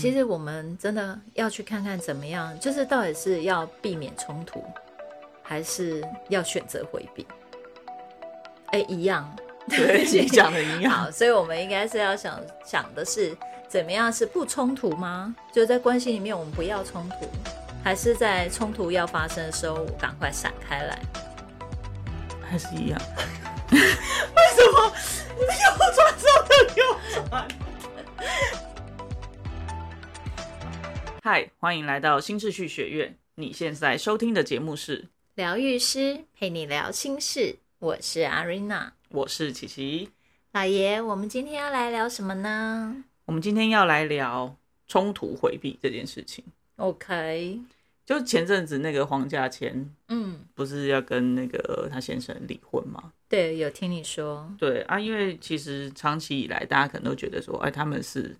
其实我们真的要去看看怎么样，就是到底是要避免冲突，还是要选择回避？哎，一样，对 你讲的一样。好，所以我们应该是要想想的是，怎么样是不冲突吗？就在关系里面，我们不要冲突，还是在冲突要发生的时候赶快闪开来？还是一样？为什么 又转这个又转？嗨，欢迎来到新秩序学院。你现在收听的节目是疗愈师陪你聊心事，我是阿瑞娜，我是琪琪。老爷，我们今天要来聊什么呢？我们今天要来聊冲突回避这件事情。OK，就前阵子那个黄家千，嗯，不是要跟那个他先生离婚吗？对，有听你说，对啊，因为其实长期以来，大家可能都觉得说，哎，他们是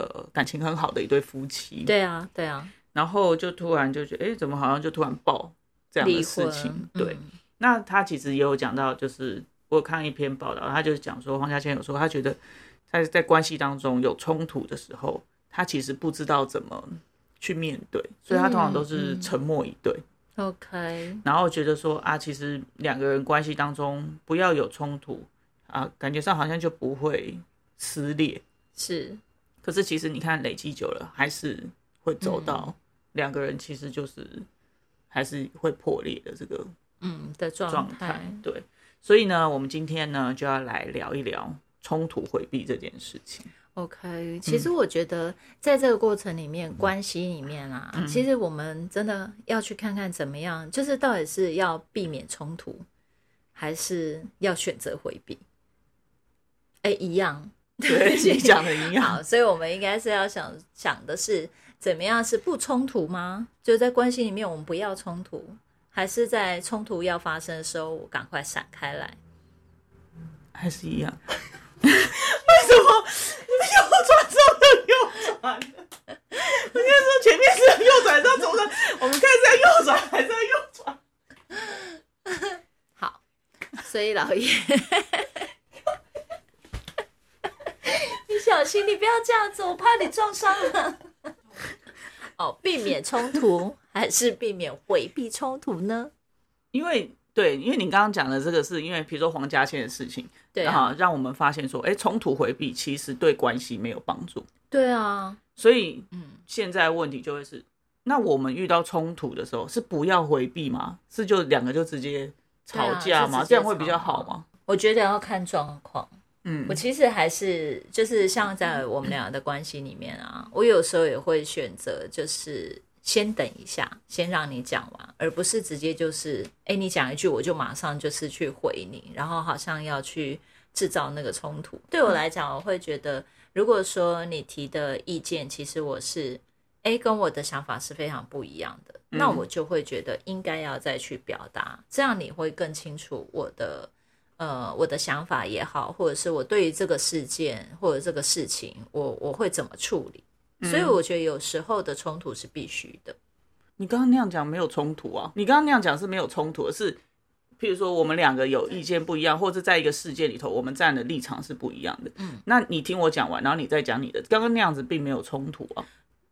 呃感情很好的一对夫妻。。对啊，对啊，然后就突然就觉得，哎，怎么好像就突然爆这样的事情？对。嗯那他其实也有讲到，就是我有看一篇报道，他就是讲说黄家千有说，他觉得他在关系当中有冲突的时候，他其实不知道怎么去面对，所以他通常都是沉默以对，OK，然后觉得说啊，其实两个人关系当中不要有冲突啊，感觉上好像就不会撕裂。是，可是其实你看累积久了，还是会走嗯到两个人其实就是还是会破裂的这个嗯的状态。，对，所以呢，我们今天呢就要来聊一聊冲突回避这件事情。OK，其实我觉得在这个过程里面，关系里面啊，其实我们真的要去看看怎么样，就是到底是要避免冲突，还是要选择回避？哎，一样，对，你讲的一样。好，所以我们应该是要想想的是，怎么样是不冲突吗？就在关系里面，我们不要冲突，还是在冲突要发生的时候，赶快闪开来？还是一样。为什么右转这个右转。应该说前面是右转，到左转，我们看是要右转还是要右转？好，所以老爷，你小心，你不要这样子，我怕你撞伤了。哦，避免冲突还是避免回避冲突呢？因为对，因为你刚刚讲的这个是因为，比如说黄家千的事情，对啊，啊，让我们发现说，哎，冲突回避其实对关系没有帮助。对啊，所以嗯，现在问题就会是，那我们遇到冲突的时候，是不要回避吗？是就两个就直接吵架吗？这样会比较好吗？我觉得要看状况。嗯我其实还是就是像在我们俩的关系里面啊，我有时候也会选择就是先等一下，先让你讲完，而不是直接就是哎你讲一句我就马上就是去回你，然后好像要去制造那个冲突。对我来讲，我会觉得如果说你提的意见，其实我是哎跟我的想法是非常不一样的，那我就会觉得应该要再去表达，这样你会更清楚我的。呃，我的想法也好，或者是我对于这个事件或者这个事情，我我会怎么处理？所以我觉得有时候的冲突是必须的。你刚刚那样讲没有冲突啊？你刚刚那样讲是没有冲突的，是譬如说我们两个有意见不一样，或者在一个事件里头，我们站的立场是不一样的。嗯，那你听我讲完，然后你再讲你的，刚刚那样子并没有冲突啊。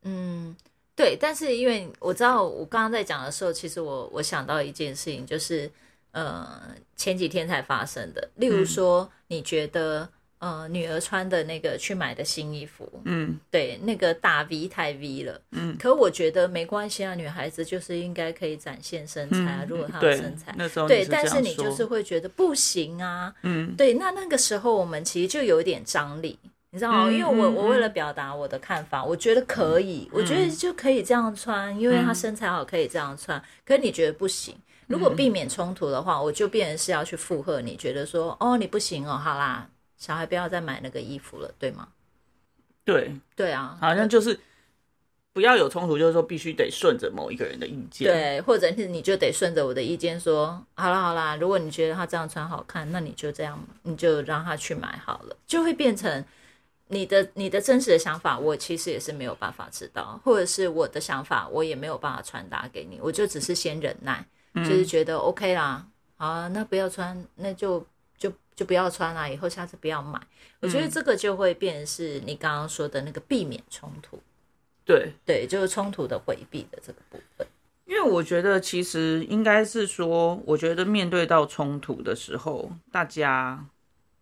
嗯，对。但是因为我知道我刚刚在讲的时候，其实我我想到一件事情，就是呃前几天才发生的，例如说，你觉得呃女儿穿的那个去买的新衣服，嗯。对，那个大 V 太 V 了，嗯，可我觉得没关系啊，女孩子就是应该可以展现身材啊，如果她有身材，，对，但是你就是会觉得不行啊，嗯。对，那那个时候我们其实就有一点张力，你知道吗？嗯因为我嗯我为了表达我的看法，我觉得可以，我觉得就可以这样穿，因为她身材好可以这样穿，可是你觉得不行。如果避免冲突的话，我就变成是要去附和你，觉得说哦你不行哦，好啦，小孩不要再买那个衣服了，对吗？对，对啊，好像就是不要有冲突，就是说必须得顺着某一个人的意见。，对，或者是你就得顺着我的意见说，好啦好啦，如果你觉得他这样穿好看，那你就这样，你就让他去买好了，就会变成你的你的真实的想法，我其实也是没有办法知道，或者是我的想法，我也没有办法传达给你，我就只是先忍耐，就是觉得 OK 啦，好啊，那不要穿，那就就就不要穿啦，以后下次不要买。我觉得这个就会变成是你刚刚说的那个避免冲突。对，对，就是冲突的回避的这个部分。因为我觉得其实应该是说，我觉得面对到冲突的时候，大家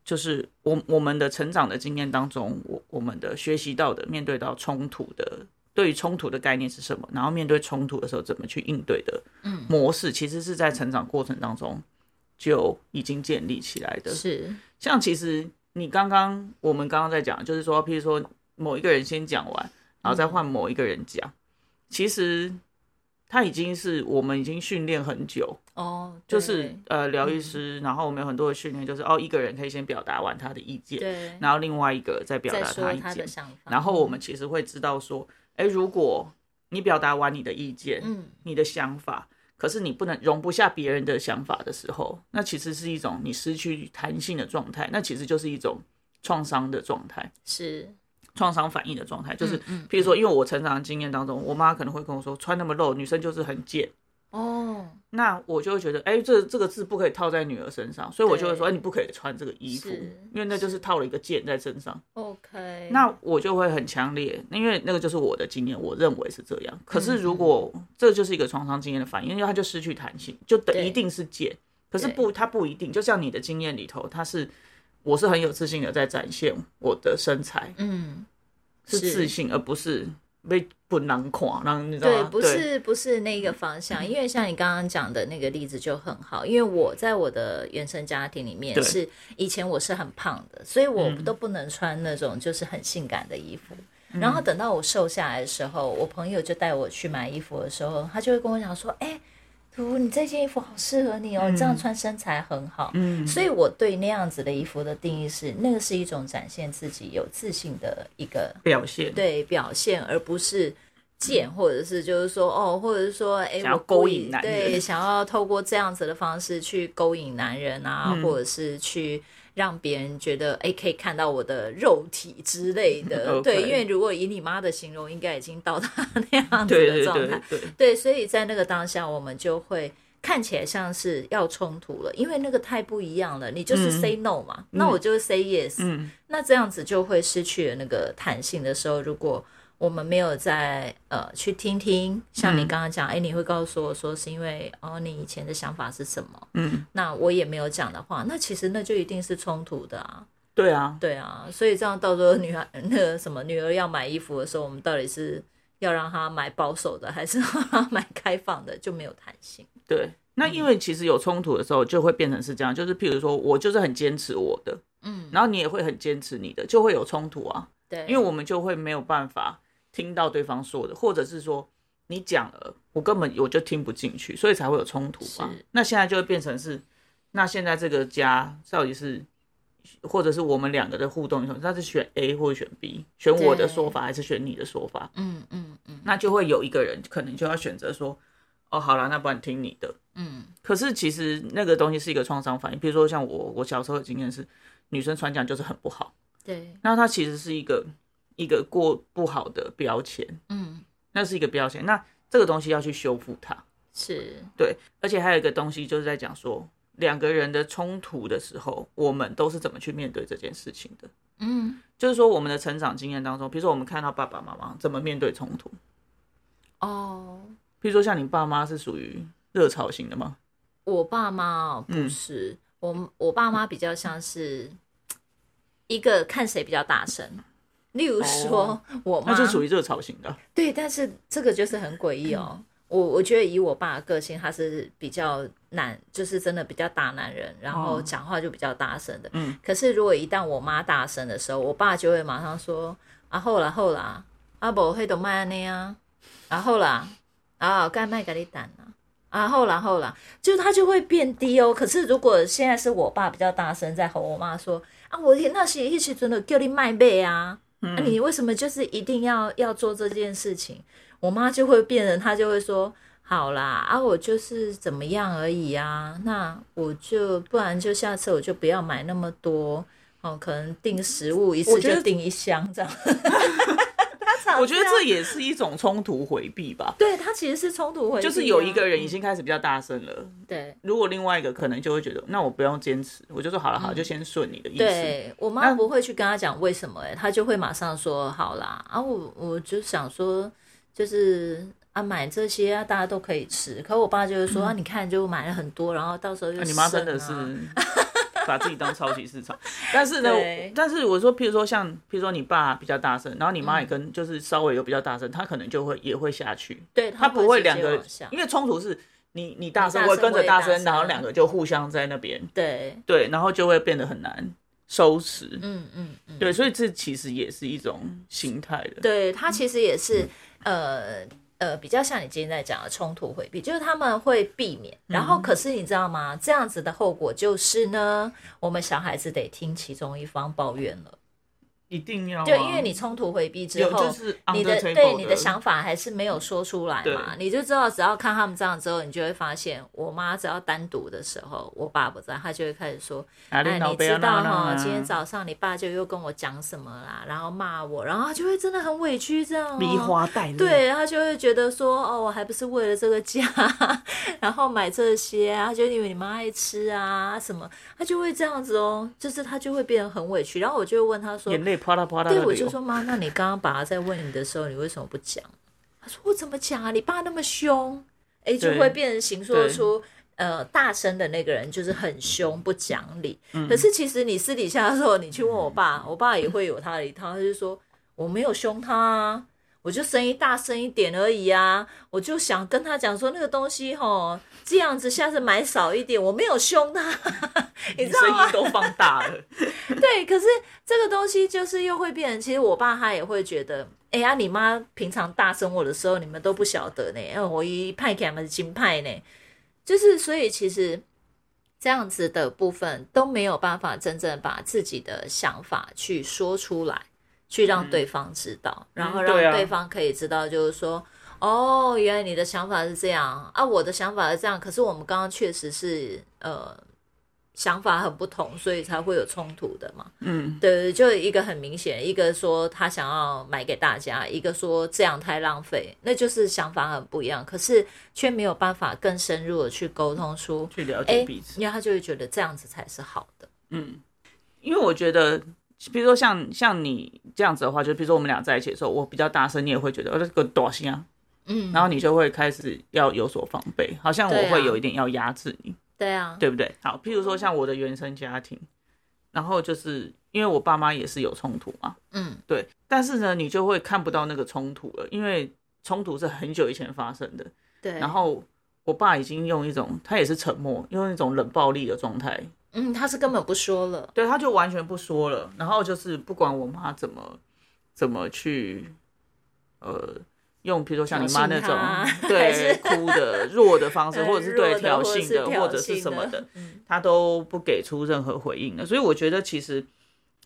就是我我们的成长的经验当中，我我们的学习到的，面对到冲突的，对于冲突的概念是什么，然后面对冲突的时候怎么去应对的，嗯，模式其实是在成长过程当中就已经建立起来的。是，像其实你刚刚我们刚刚在讲，就是说，譬如说某一个人先讲完，然后再换某一个人讲，其实。他已经是我们已经训练很久哦，就是呃疗愈师，然后我们有很多的训练，就是哦一个人可以先表达完他的意见，对，然后另外一个再表达他意见，然后我们其实会知道说，哎，如果你表达完你的意见，嗯，你的想法，可是你不能容不下别人的想法的时候，那其实是一种你失去弹性的状态，那其实就是一种创伤的状态，是。创伤反应的状态，就是，譬如说，因为我成长的经验当中，我妈可能会跟我说，穿那么露，女生就是很贱。哦，那我就会觉得，哎，这这个字不可以套在女儿身上，所以我就会说，哎，你不可以穿这个衣服，因为那就是套了一个剑在身上。OK，那我就会很强烈，因为那个就是我的经验，我认为是这样。可是如果这就是一个创伤经验的反应，因为它就失去弹性，就等一定是剑。可是不，它不一定。就像你的经验里头，它是。我是很有自信的在展现我的身材，嗯，是自信，而不是被不难垮，让你知道吗？对，不是不是那个方向，因为像你刚刚讲的那个例子就很好，因为我在我的原生家庭里面是以前我是很胖的，所以我都不能穿那种就是很性感的衣服。然后等到我瘦下来的时候，我朋友就带我去买衣服的时候，他就会跟我讲说：“哎。”图，你这件衣服好适合你哦，你这样穿身材很好。嗯，所以我对那样子的衣服的定义是，那个是一种展现自己有自信的一个表现，对表现，而不是贱，或者是就是说哦，或者是说哎，想要勾引男人，对，想要透过这样子的方式去勾引男人啊，或者是去。让别人觉得哎，可以看到我的肉体之类的，对，因为如果以你妈的形容，应该已经到达那样子的状态，对，所以在那个当下，我们就会看起来像是要冲突了，因为那个太不一样了。你就是 say no 嘛，那我就是 say yes，那这样子就会失去了那个弹性的时候，如果。我们没有在呃去听听，像你刚刚讲，哎，你会告诉我说是因为哦，你以前的想法是什么？嗯，那我也没有讲的话，那其实那就一定是冲突的啊。对啊，对啊，所以这样到时候女孩那个什么女儿要买衣服的时候，我们到底是要让她买保守的，还是让她买开放的，就没有弹性。对，那因为其实有冲突的时候，就会变成是这样，就是譬如说我就是很坚持我的，嗯，然后你也会很坚持你的，就会有冲突啊。对，因为我们就会没有办法。听到对方说的，或者是说你讲了，我根本我就听不进去，所以才会有冲突嘛。那现在就会变成是，那现在这个家到底是，或者是我们两个的互动，他是选 A 或者选 B，选我的说法还是选你的说法？嗯嗯嗯，那就会有一个人可能就要选择说，哦，好了，那不然听你的。嗯，可是其实那个东西是一个创伤反应，比如说像我，我小时候的经验是，女生传讲就是很不好。对，那它其实是一个。一个过不好的标签，嗯，那是一个标签。那这个东西要去修复它，是对。而且还有一个东西，就是在讲说两个人的冲突的时候，我们都是怎么去面对这件事情的。嗯，就是说我们的成长经验当中，比如说我们看到爸爸妈妈怎么面对冲突。哦，比如说像你爸妈是属于热潮型的吗？我爸妈不是，我我爸妈比较像是一个看谁比较大声。例如说，我妈那就属于热潮型的。对，但是这个就是很诡异哦。我我觉得以我爸的个性，他是比较男，就是真的比较大男人，然后讲话就比较大声的。嗯。可是如果一旦我妈大声的时候，我爸就会马上说：“啊，后啦后啦，阿伯会懂麦那样，然后啦，啊，该麦给你胆了，啊，后啦后啦，就他就会变低哦。可是如果现在是我爸比较大声在吼我妈说：“啊，我那些一起真的叫你卖妹啊。”那你为什么就是一定要要做这件事情？我妈就会变人，她就会说：“好啦，啊，我就是怎么样而已啊，那我就不然就下次我就不要买那么多哦，可能订食物一次就订一箱这样。”我觉得这也是一种冲突回避吧。对他其实是冲突回避，就是有一个人已经开始比较大声了。对，如果另外一个可能就会觉得，那我不用坚持，我就说好了，好，就先顺你的意思。对我妈不会去跟他讲为什么，哎，他就会马上说好啦。啊，我我就想说，就是啊买这些啊，大家都可以吃。可我爸就是说、啊，你看就买了很多，然后到时候就、嗯那你妈真的是把自己当超级市场，但是呢，但是我说，譬如说像，譬如说你爸比较大声，然后你妈也跟就是稍微有比较大声，他可能就会也会下去，对。他不会两个，因为冲突是你你大声，你大声我也跟着大声然后两个就互相在那边，对，对，然后就会变得很难收拾，嗯嗯嗯，对，所以这其实也是一种心态的，对他其实也是呃呃比较像你今天在讲的冲突回避，就是他们会避免，然后可是你知道吗？这样子的后果就是呢，我们小孩子得听其中一方抱怨了。一定要啊。对，因为你冲突回避之后，就是你的对你的想法还是没有说出来嘛，你就知道只要看他们这样之后，你就会发现，我妈只要单独的时候，我爸不在，她就会开始说，啊哎，你你知道哈，啊。今天早上你爸就又跟我讲什么啦，然后骂我，然后他就会真的很委屈这样、哦，梨花带泪，对，他就会觉得说，哦，我还不是为了这个家，然后买这些啊，就因为你妈爱吃啊什么，他就会这样子哦，就是他就会变得很委屈。然后我就会问他说，眼泪啪啦啪啦对，我就说妈，那你刚刚爸爸在问你的时候，你为什么不讲？他说我怎么讲啊？你爸那么凶，哎，就对会变成形塑对出。呃，大声的那个人就是很凶不讲理，嗯可是其实你私底下的时候，你去问我爸，我爸也会有他的一套，他就说我没有凶他啊，我就声音大声一点而已啊，我就想跟他讲说那个东西吼，这样子下次买少一点，我没有凶他，你 你知道吗？声音都放大了，对，可是这个东西就是又会变成，其实我爸他也会觉得，哎呀，你妈平常大声我的时候，你们都不晓得呢，哎，我一派给他们是金派呢，就是所以其实这样子的部分都没有办法真正把自己的想法去说出来，去让对方知道，然后让对方可以知道，就是说。哦，原来你的想法是这样啊，我的想法是这样，可是我们刚刚确实是呃想法很不同，所以才会有冲突的嘛。嗯，对，就一个很明显，一个说他想要买给大家，一个说这样太浪费，那就是想法很不一样，可是却没有办法更深入的去沟通出，去了哎解彼此。因为他就会觉得这样子才是好的。嗯，因为我觉得，比如说像像你这样子的话，就比如说我们俩在一起的时候，我比较大声，你也会觉得哦这个多心啊，嗯，然后你就会开始要有所防备，好像我会有一点要压制你，对啊，对不对？好，譬如说像我的原生家庭，然后就是因为我爸妈也是有冲突嘛，嗯，对，但是呢，你就会看不到那个冲突了，因为冲突是很久以前发生的，对，然后我爸已经用一种他也是沉默，用一种冷暴力的状态嗯，他是根本不说了，对，他就完全不说了，然后就是不管我妈怎么怎么去，呃，用比如说像你妈那种 对哭的弱的方式，或者是对挑衅的，或者是什么的，嗯他都不给出任何回应的。所以我觉得其实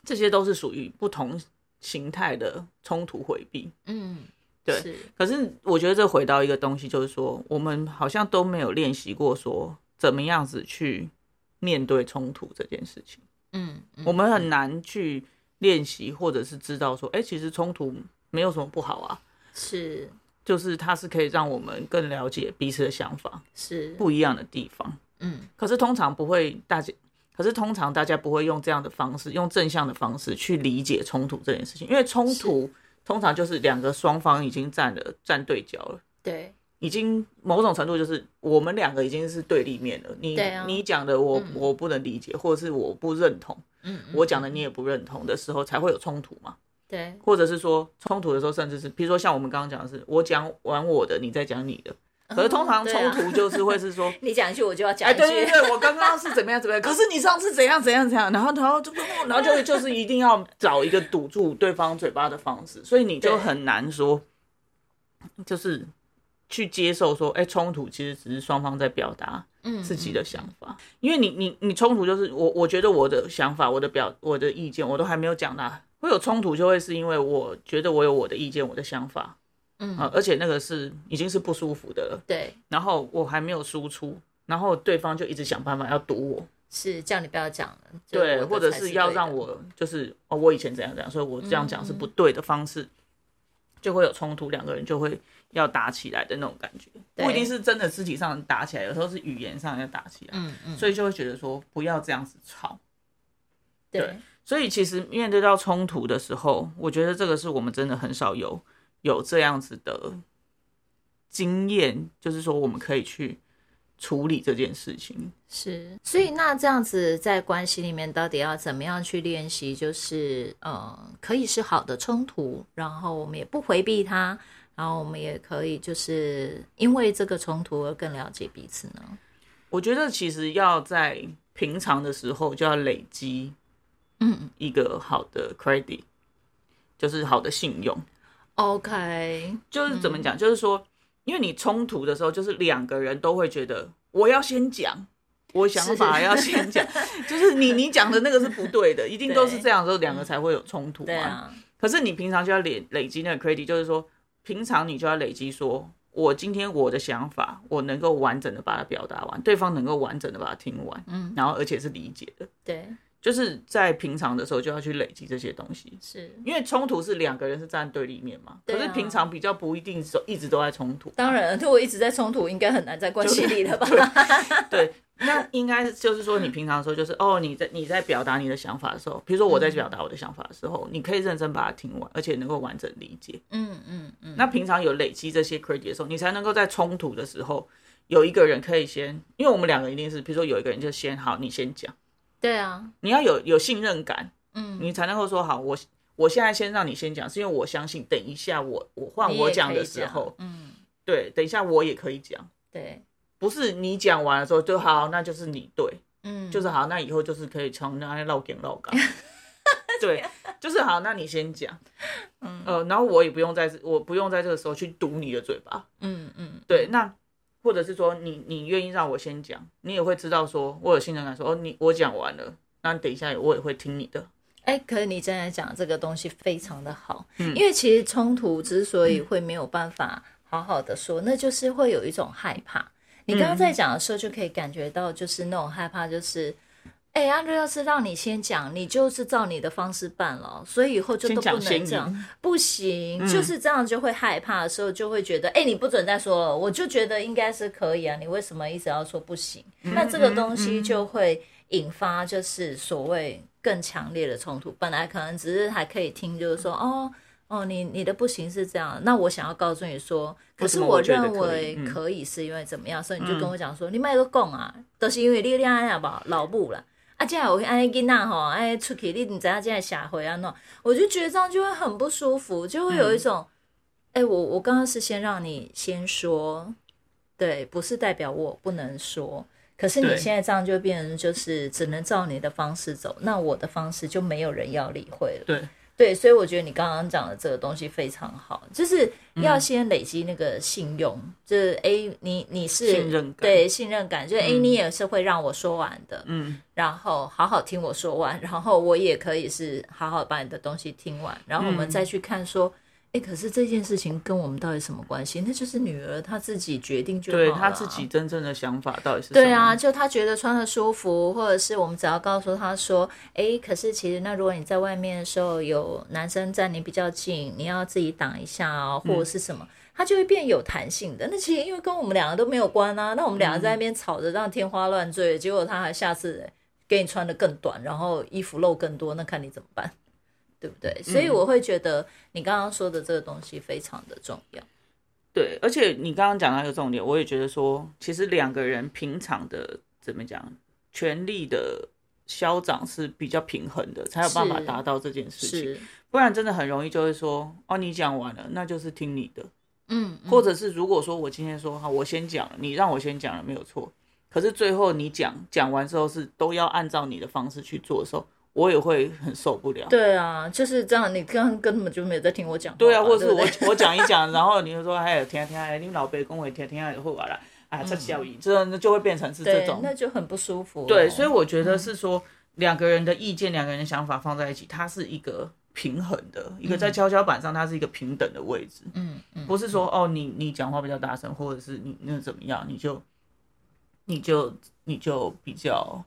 这些都是属于不同形态的冲突回避。嗯，对是可是我觉得这回到一个东西，就是说我们好像都没有练习过说怎么样子去面对冲突这件事情。嗯，嗯我们很难去练习，或者是知道说，哎、其实冲突没有什么不好啊，是就是它是可以让我们更了解彼此的想法是，不一样的地方。嗯可是通常不会大家，可是通常大家不会用这样的方式，用正向的方式去理解冲突这件事情，因为冲突通常就是两个双方已经站了站对角了。对，已经某种程度就是我们两个已经是对立面了。你、啊你讲的我、嗯我不能理解，或者是我不认同，嗯，嗯我讲的你也不认同的时候，才会有冲突嘛。对，或者是说冲突的时候，甚至是比如说像我们刚刚讲的是，我讲完我的，你再讲你的。可是通常冲突就是会是说，你讲一句我就要讲哎，一句，对对对，我刚刚是怎么样怎么样，可是你上次怎样怎样怎样，然后然后就然后就就是一定要找一个堵住对方嘴巴的方式，所以你就很难说，就是去接受说，哎，冲突其实只是双方在表达嗯自己的想法，因为你你你冲突就是我我觉得我的想法、我的表、我的意见我都还没有讲到，会有冲突就会是因为我觉得我有我的意见、我的想法嗯。啊，而且那个是已经是不舒服的了，对，然后我还没有输出，然后对方就一直想办法要堵我，是叫你不要讲了，就对，或者是要让我就是哦，我以前怎样怎样，所以我这样讲是不对的方式，就会有冲突，两个人就会要打起来的那种感觉，不一定是真的肢体上打起来，有时候是语言上要打起来，嗯嗯，所以就会觉得说不要这样子吵。对，所以其实面对到冲突的时候，我觉得这个是我们真的很少有有这样子的经验，就是说我们可以去处理这件事情。是，所以那这样子在关系里面，到底要怎么样去练习？就是嗯，可以是好的冲突，然后我们也不回避它，然后我们也可以就是因为这个冲突而更了解彼此呢。我觉得其实要在平常的时候就要累积，嗯一个好的 credit，就是好的信用。，OK，就是怎么讲？就是说，因为你冲突的时候，就是两个人都会觉得我要先讲，我想法要先讲，就是你你讲的那个是不对的，一定都是这样的时候，两个才会有冲突嘛。可是你平常就要累累积那个 credit，就是说，平常你就要累积说。我今天我的想法，我能够完整的把它表达完，对方能够完整的把它听完，嗯，然后而且是理解的，对，就是在平常的时候就要去累积这些东西。是，因为冲突是两个人是站对立面嘛，啊可是平常比较不一定说一直都在冲突。当然，如果一直在冲突，应该很难在关系里了吧？对，那应该就是说，你平常的时候，就是哦，你在你在表达你的想法的时候，比如说我在表达我的想法的时候，你可以认真把它听完，而且能够完整理解。嗯嗯嗯，那平常有累积这些 credit 的时候，你才能够在冲突的时候，有一个人可以先，因为我们两个一定是，比如说有一个人就先好，你先讲，对啊，你要有有信任感，嗯，你才能够说好，我我现在先让你先讲，是因为我相信等一下我我换我讲的时候，嗯，对，等一下我也可以讲。对，不是你讲完的时候就好，那就是你对，嗯，就是好，那以后就是可以从那里唠梗绕岗，对，就是好，那你先讲，嗯。呃，然后我也不用在，我不用在这个时候去堵你的嘴巴，嗯嗯，对，那或者是说你你愿意让我先讲，你也会知道说我有信任感说，哦，你我讲完了，那等一下我也会听你的，哎，可是你真的讲这个东西非常的好，嗯。因为其实冲突之所以会没有办法好好的说，那就是会有一种害怕。你刚刚在讲的时候就可以感觉到，就是那种害怕，就是。哎，阿瑞要是让你先讲，你就是照你的方式办了，所以以后就都不能讲不行，嗯就是这样就会害怕的时候，就会觉得，哎、你不准再说了，我就觉得应该是可以啊，你为什么一直要说不行？嗯那这个东西就会引发就是所谓更强烈的冲突。本来可能只是还可以听，就是说，哦哦，你你的不行是这样，那我想要告诉你说，可是我认为嗯可以是因为怎么样，所以你就跟我讲说，你卖个供啊，都、是因为你恋爱吧，老母了。啊，这样我安尼囡仔吼，哎出去你你知道这样社会啊喏，我就觉得这样就会很不舒服，就会有一种，哎、我我刚刚是先让你先说，对，不是代表我不能说，可是你现在这样就变成就是只能照你的方式走，那我的方式就没有人要理会了。对，对，所以我觉得你刚刚讲的这个东西非常好，就是要嗯先累积那个信用，就是哎，你你是信任感。对信任感，就是哎，你也是会让我说完的，嗯，然后好好听我说完，然后我也可以是好好把你的东西听完，然后我们嗯。再去看说，哎、可是这件事情跟我们到底什么关系？那就是女儿她自己决定就好了她自己真正的想法到底是什么？对啊，就她觉得穿的舒服，或者是我们只要告诉她说，哎，可是其实那如果你在外面的时候有男生站你比较近，你要自己挡一下哦，或者是什么。它就会变有弹性的。那其实因为跟我们两个都没有关啊，那我们两个在那边吵着让天花乱坠，结果他还下次给你穿的更短，然后衣服露更多，那看你怎么办，对不对？所以我会觉得你刚刚说的这个东西非常的重要。对，而且你刚刚讲到一个重点，我也觉得说，其实两个人平常的怎么讲，权力的消长是比较平衡的，才有办法达到这件事情。不然真的很容易就会说，哦，你讲完了，那就是听你的。嗯，嗯或者是如果说我今天说好，我先讲了，你让我先讲了没有错，可是最后你讲讲完之后是都要按照你的方式去做的时候，我也会很受不了。对啊，就是这样。你刚刚根本就没有在听我讲话，对啊，或者是我我讲一讲，然后你就说哎听听，哎，你们老辈跟我听听就好了，啊，这效益，这那就会变成是这对，种。那就很不舒服了。对，所以我觉得是说两个人的意见、两个人的想法放在一起，它是一个平衡的，一个在跷跷板上，它是一个平等的位置。嗯嗯，不是说哦，你你讲话比较大声，或者是你那怎么样，你就你就你就比较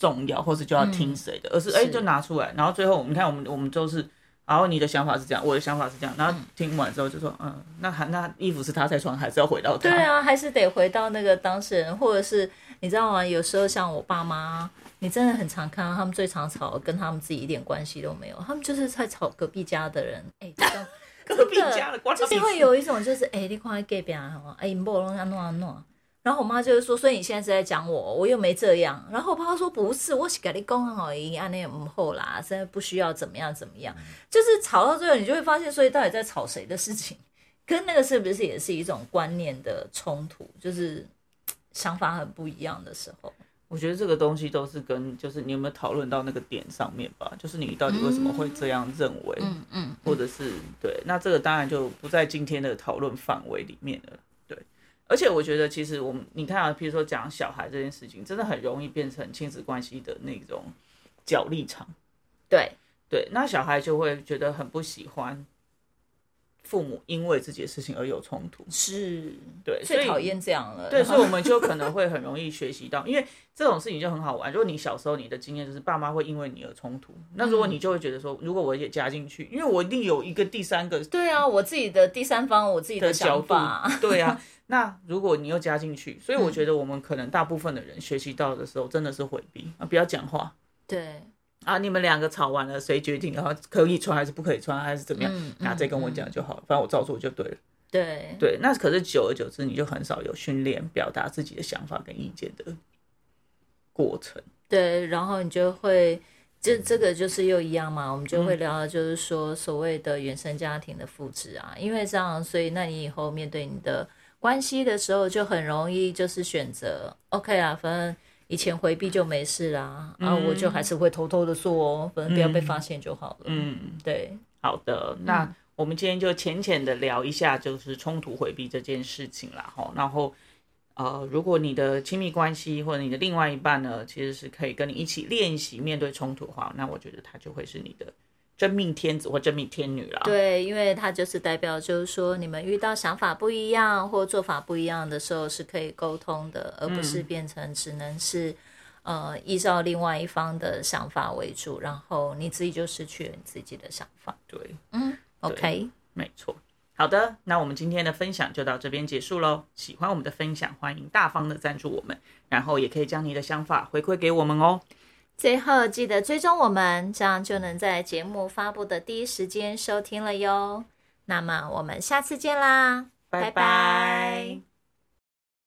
重要，或是就要听谁的，而是哎、是就拿出来，然后最后我们看我们我们就是，然后你的想法是这样，我的想法是这样，然后听完之后就说嗯，那还那衣服是他在穿，还是要回到他？对啊，还是得回到那个当事人，或者是你知道吗？有时候像我爸妈，你真的很常看到他们最常吵，跟他们自己一点关系都没有，他们就是在吵隔壁家的人。哎、这样隔壁家的关就是会有一种就是，哎、你看隔壁啊，哎，你不弄安弄啊弄。然后我妈就是说，所以你现在是在讲我，我又没这样。然后我爸说不是，我是跟你讲好，已安内唔后啦，现在不需要怎么样怎么样。就是吵到最后，你就会发现，所以到底在吵谁的事情？跟那个是不是也是一种观念的冲突？就是想法很不一样的时候。我觉得这个东西都是跟就是你有没有讨论到那个点上面吧？就是你到底为什么会这样认为，嗯嗯，或者是对，那这个当然就不在今天的讨论范围里面了。对，而且我觉得其实我们你看啊，比如说讲小孩这件事情，真的很容易变成亲子关系的那种角力场。对，对，那小孩就会觉得很不喜欢父母因为自己的事情而有冲突。是，对，最讨厌这样了。对，所以我们就可能会很容易学习到，因为这种事情就很好玩。如果你小时候你的经验就是爸妈会因为你而冲突，那如果你就会觉得说，如果我也加进去，因为我一定有一个第三个对啊，我自己的第三方，我自己的想法。，对啊。那如果你又加进去，所以我觉得我们可能大部分的人学习到的时候，真的是回避啊，不要讲话对，啊。你们两个吵完了，谁决定然后可以穿还是不可以穿，还是怎么样？嗯那再跟我讲就好了，反正我照做就对了。对，对，那可是久而久之，你就很少有训练表达自己的想法跟意见的过程。对，然后你就会，这这个就是又一样嘛，我们就会聊到就是说所谓的原生家庭的复制啊，因为这样，所以那你以后面对你的关系的时候，就很容易就是选择 OK 啊，反正以前回避就没事啦，啊，我就还是会偷偷的做哦，反正不要被发现就好了。嗯，对，好的，那我们今天就浅浅的聊一下，就是冲突回避这件事情啦，哈。然后，呃，如果你的亲密关系或者你的另外一半呢，其实是可以跟你一起练习面对冲突的话，那我觉得他就会是你的真命天子或真命天女啦。对，因为它就是代表，就是说你们遇到想法不一样或做法不一样的时候是可以沟通的，而不是变成只能是、呃依照另外一方的想法为主，然后你自己就失去了你自己的想法。对，嗯，OK，没错。好的，那我们今天的分享就到这边结束喽。喜欢我们的分享，欢迎大方的赞助我们，然后也可以将你的想法回馈给我们哦。最后记得追踪我们，这样就能在节目发布的第一时间收听了哟。那么我们下次见啦，拜拜